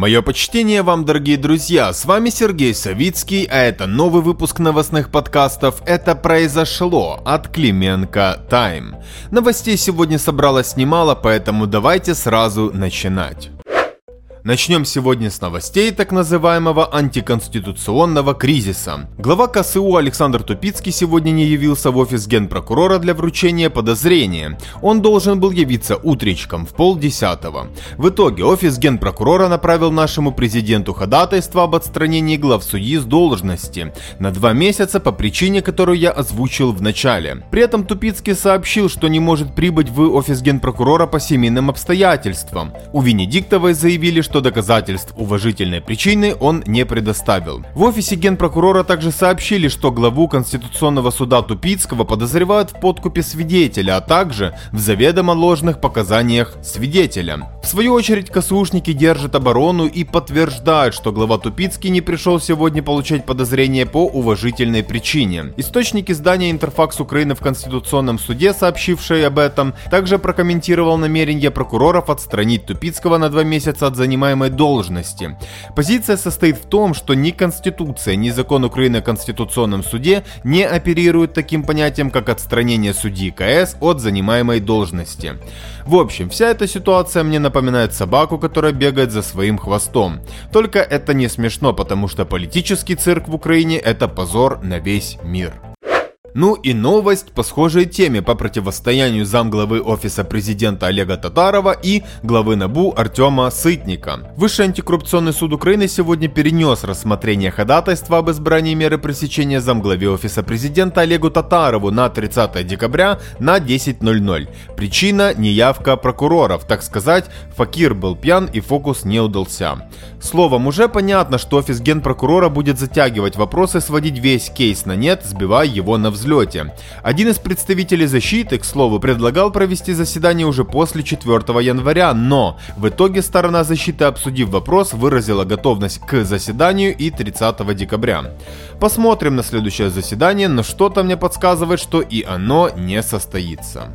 Мое почтение вам, дорогие друзья, с вами Сергей Савицкий, а это новый выпуск новостных подкастов «Это произошло» от Клименко Тайм. Новостей сегодня собралось немало, поэтому давайте сразу начинать. Начнем сегодня с новостей так называемого антиконституционного кризиса. Глава КСУ Александр Тупицкий сегодня не явился в офис генпрокурора для вручения подозрения. Он должен был явиться утречком в полдесятого. В итоге офис генпрокурора направил нашему президенту ходатайство об отстранении глав судьи с должности на два месяца по причине, которую я озвучил в начале. При этом Тупицкий сообщил, что не может прибыть в офис генпрокурора по семейным обстоятельствам. У Венедиктовой заявили, что доказательств уважительной причины он не предоставил. В офисе генпрокурора также сообщили, что главу Конституционного суда Тупицкого подозревают в подкупе свидетеля, а также в заведомо ложных показаниях свидетеля. Свою очередь КСУшники держат оборону и подтверждают, что глава Тупицкий не пришел сегодня получать подозрения по уважительной причине. Источник издания «Интерфакс Украины» в Конституционном суде, сообщивший об этом, также прокомментировал намерение прокуроров отстранить Тупицкого на два месяца от занимаемой должности. Позиция состоит в том, что ни Конституция, ни закон Украины о Конституционном суде не оперируют таким понятием, как отстранение судьи КС от занимаемой должности. В общем, вся эта ситуация мне напоминает собаку, которая бегает за своим хвостом. Только это не смешно, потому что политический цирк в Украине это позор на весь мир. Ну и новость по схожей теме по противостоянию замглавы офиса президента Олега Татарова и главы НАБУ Артема Сытника. Высший антикоррупционный суд Украины сегодня перенес рассмотрение ходатайства об избрании меры пресечения замглаве офиса президента Олегу Татарову на 30 декабря на 10.00. Причина – неявка прокуроров, так сказать, Факир был пьян и фокус не удался. Словом, уже понятно, что офис генпрокурора будет затягивать вопросы, сводить весь кейс на нет, сбивая его на взлет взлете. Один из представителей защиты, к слову, предлагал провести заседание уже после 4 января, но в итоге сторона защиты, обсудив вопрос, выразила готовность к заседанию и 30 декабря. Посмотрим на следующее заседание, но что-то мне подсказывает, что и оно не состоится.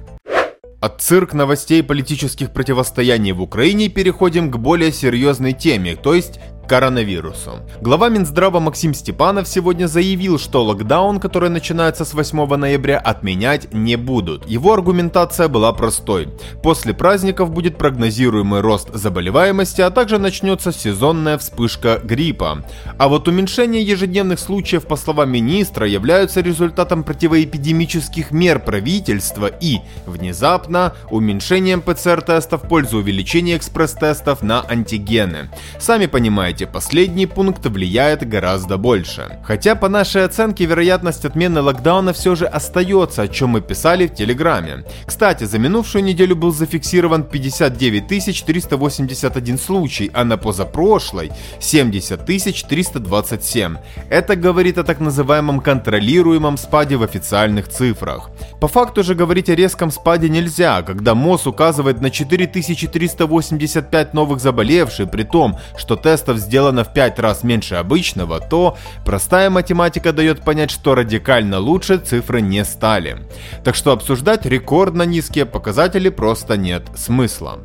От цирк новостей политических противостояний в Украине переходим к более серьезной теме, то есть коронавирусу. Глава Минздрава Максим Степанов сегодня заявил, что локдаун, который начинается с 8 ноября, отменять не будут. Его аргументация была простой. После праздников будет прогнозируемый рост заболеваемости, а также начнется сезонная вспышка гриппа. А вот уменьшение ежедневных случаев, по словам министра, являются результатом противоэпидемических мер правительства и, внезапно, уменьшением ПЦР-тестов в пользу увеличения экспресс-тестов на антигены. Сами понимаете, эти последний пункт влияет гораздо больше. Хотя по нашей оценке вероятность отмены локдауна все же остается, о чем мы писали в Телеграме. Кстати, за минувшую неделю был зафиксирован 59 381 случай, а на позапрошлой 70 327. Это говорит о так называемом контролируемом спаде в официальных цифрах. По факту же говорить о резком спаде нельзя, когда МОЗ указывает на 4385 новых заболевших, при том, что тестов сделано в 5 раз меньше обычного, то простая математика дает понять, что радикально лучше цифры не стали. Так что обсуждать рекордно низкие показатели просто нет смысла.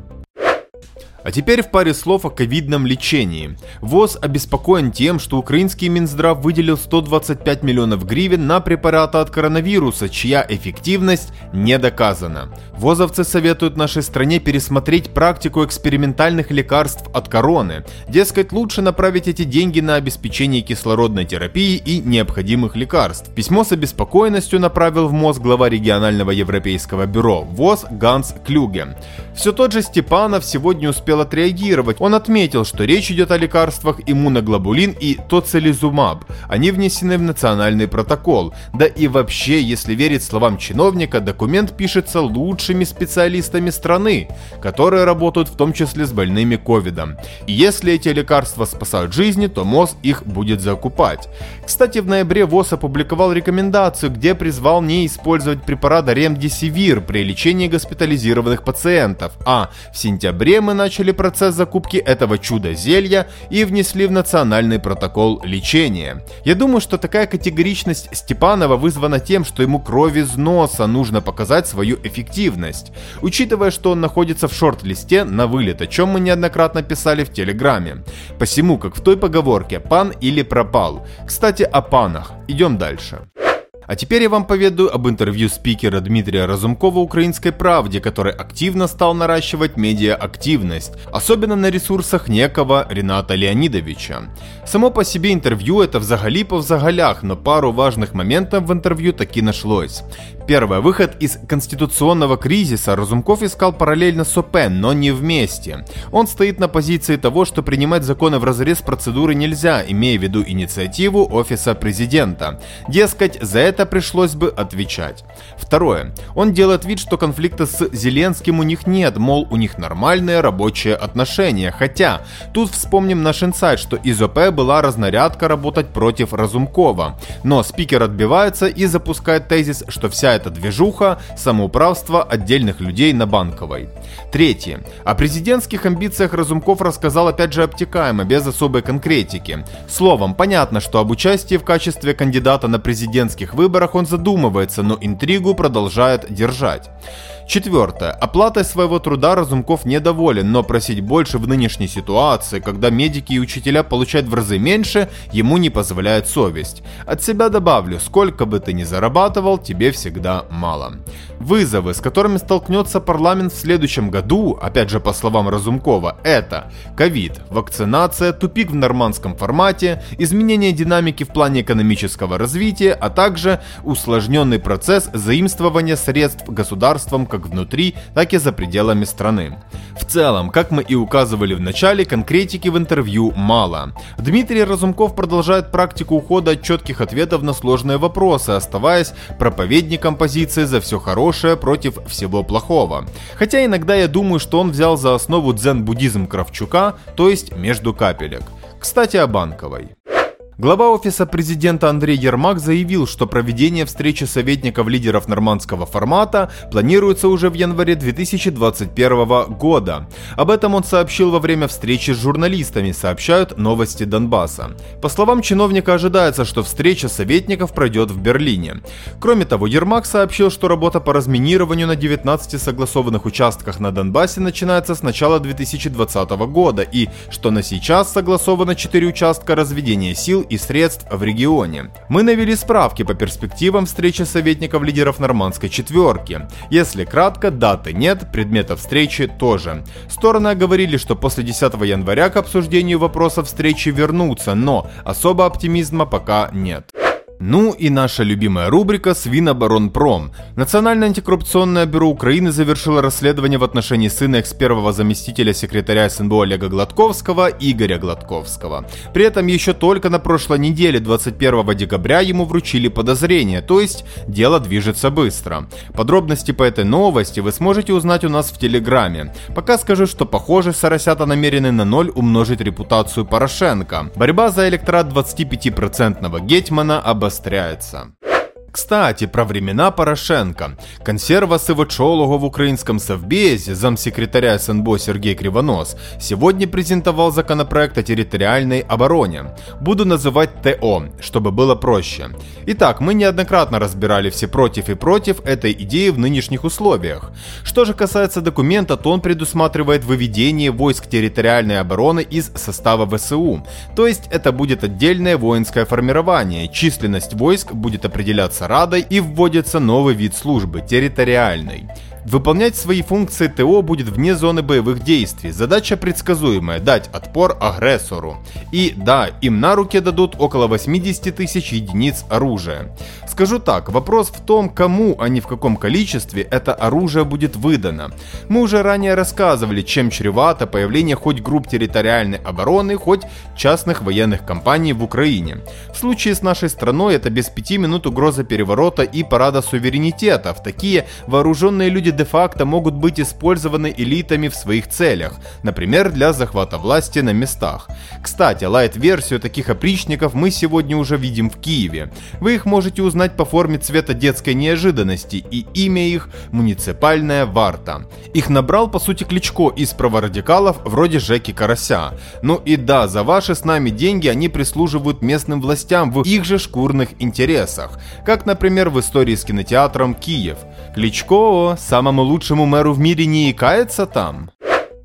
А теперь в паре слов о ковидном лечении. ВОЗ обеспокоен тем, что украинский Минздрав выделил 125 миллионов гривен на препараты от коронавируса, чья эффективность не доказана. ВОЗовцы советуют нашей стране пересмотреть практику экспериментальных лекарств от короны. Дескать, лучше направить эти деньги на обеспечение кислородной терапии и необходимых лекарств. Письмо с обеспокоенностью направил в МОЗ глава регионального европейского бюро ВОЗ Ганс Клюге. Все тот же Степанов сегодня успел успел отреагировать. Он отметил, что речь идет о лекарствах иммуноглобулин и тоцилизумаб. Они внесены в национальный протокол. Да и вообще, если верить словам чиновника, документ пишется лучшими специалистами страны, которые работают в том числе с больными ковидом. И если эти лекарства спасают жизни, то МОЗ их будет закупать. Кстати, в ноябре ВОЗ опубликовал рекомендацию, где призвал не использовать препарат ремдисивир при лечении госпитализированных пациентов, а в сентябре мы начали процесс закупки этого чуда-зелья и внесли в национальный протокол лечения. Я думаю, что такая категоричность Степанова вызвана тем, что ему кровь из носа нужно показать свою эффективность, учитывая, что он находится в шорт-листе на вылет, о чем мы неоднократно писали в Телеграме. Посему, как в той поговорке «пан или пропал». Кстати, о панах. Идем дальше. А теперь я вам поведаю об интервью спикера Дмитрия Разумкова «Украинской правде», который активно стал наращивать медиа-активность, особенно на ресурсах некого Рената Леонидовича. Само по себе интервью это взагалі по взагалях, но пару важных моментов в интервью таки нашлось. Первое. Выход из конституционного кризиса Разумков искал параллельно с ОП, но не вместе. Он стоит на позиции того, что принимать законы в разрез процедуры нельзя, имея в виду инициативу Офиса Президента. Дескать, за это пришлось бы отвечать. Второе. Он делает вид, что конфликта с Зеленским у них нет, мол, у них нормальные рабочие отношения. Хотя, тут вспомним наш инсайт, что из ОП была разнарядка работать против Разумкова. Но спикер отбивается и запускает тезис, что вся эта движуха – самоуправство отдельных людей на Банковой. Третье. О президентских амбициях Разумков рассказал опять же обтекаемо, без особой конкретики. Словом, понятно, что об участии в качестве кандидата на президентских выборах он задумывается, но интригу продолжает держать. Четвертое. Оплатой своего труда Разумков недоволен, но просить больше в нынешней ситуации, когда медики и учителя получают в разы меньше, ему не позволяет совесть. От себя добавлю, сколько бы ты ни зарабатывал, тебе всегда мало. Вызовы, с которыми столкнется парламент в следующем году, опять же по словам Разумкова, это ковид, вакцинация, тупик в нормандском формате, изменение динамики в плане экономического развития, а также усложненный процесс заимствования средств государством как внутри, так и за пределами страны. В целом, как мы и указывали в начале, конкретики в интервью мало. Дмитрий Разумков продолжает практику ухода от четких ответов на сложные вопросы, оставаясь проповедником позиции за все хорошее против всего плохого. Хотя иногда я думаю, что он взял за основу дзен-буддизм Кравчука, то есть между капелек. Кстати, о Банковой. Глава офиса президента Андрей Ермак заявил, что проведение встречи советников лидеров нормандского формата планируется уже в январе 2021 года. Об этом он сообщил во время встречи с журналистами, сообщают новости Донбасса. По словам чиновника, ожидается, что встреча советников пройдет в Берлине. Кроме того, Ермак сообщил, что работа по разминированию на 19 согласованных участках на Донбассе начинается с начала 2020 года и что на сейчас согласовано 4 участка разведения сил и средств в регионе. Мы навели справки по перспективам встречи советников лидеров нормандской четверки. Если кратко, даты нет, предмета встречи тоже. Стороны говорили, что после 10 января к обсуждению вопросов встречи вернутся, но особо оптимизма пока нет. Ну и наша любимая рубрика «Свиноборонпром». Национальное антикоррупционное бюро Украины завершило расследование в отношении сына экс-первого заместителя секретаря СНБО Олега Гладковского Игоря Гладковского. При этом еще только на прошлой неделе, 21 декабря, ему вручили подозрение, то есть дело движется быстро. Подробности по этой новости вы сможете узнать у нас в Телеграме. Пока скажу, что похоже, Соросята намерены на ноль умножить репутацию Порошенко. Борьба за электорат 25% Гетьмана обостряется обостряется. Кстати, про времена Порошенко. Консерва Сивочолого в украинском совбезе, замсекретаря СНБО Сергей Кривонос, сегодня презентовал законопроект о территориальной обороне. Буду называть ТО, чтобы было проще. Итак, мы неоднократно разбирали все против и против этой идеи в нынешних условиях. Что же касается документа, то он предусматривает выведение войск территориальной обороны из состава ВСУ. То есть это будет отдельное воинское формирование, численность войск будет определяться Радой и вводится новый вид службы – территориальный. Выполнять свои функции ТО будет вне зоны боевых действий. Задача предсказуемая – дать отпор агрессору. И да, им на руки дадут около 80 тысяч единиц оружия. Скажу так, вопрос в том, кому, а не в каком количестве это оружие будет выдано. Мы уже ранее рассказывали, чем чревато появление хоть групп территориальной обороны, хоть частных военных компаний в Украине. В случае с нашей страной это без пяти минут угроза переворота и парада суверенитетов. Такие вооруженные люди де-факто могут быть использованы элитами в своих целях, например, для захвата власти на местах. Кстати, лайт-версию таких опричников мы сегодня уже видим в Киеве. Вы их можете узнать узнать по форме цвета детской неожиданности, и имя их – муниципальная варта. Их набрал, по сути, Кличко из праворадикалов вроде Жеки Карася. Ну и да, за ваши с нами деньги они прислуживают местным властям в их же шкурных интересах, как, например, в истории с кинотеатром «Киев». Кличко, самому лучшему мэру в мире, не икается там?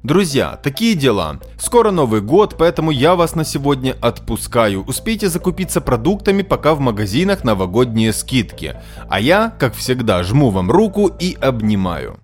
Друзья, такие дела. Скоро Новый год, поэтому я вас на сегодня отпускаю. Успейте закупиться продуктами, пока в магазинах новогодние скидки. А я, как всегда, жму вам руку и обнимаю.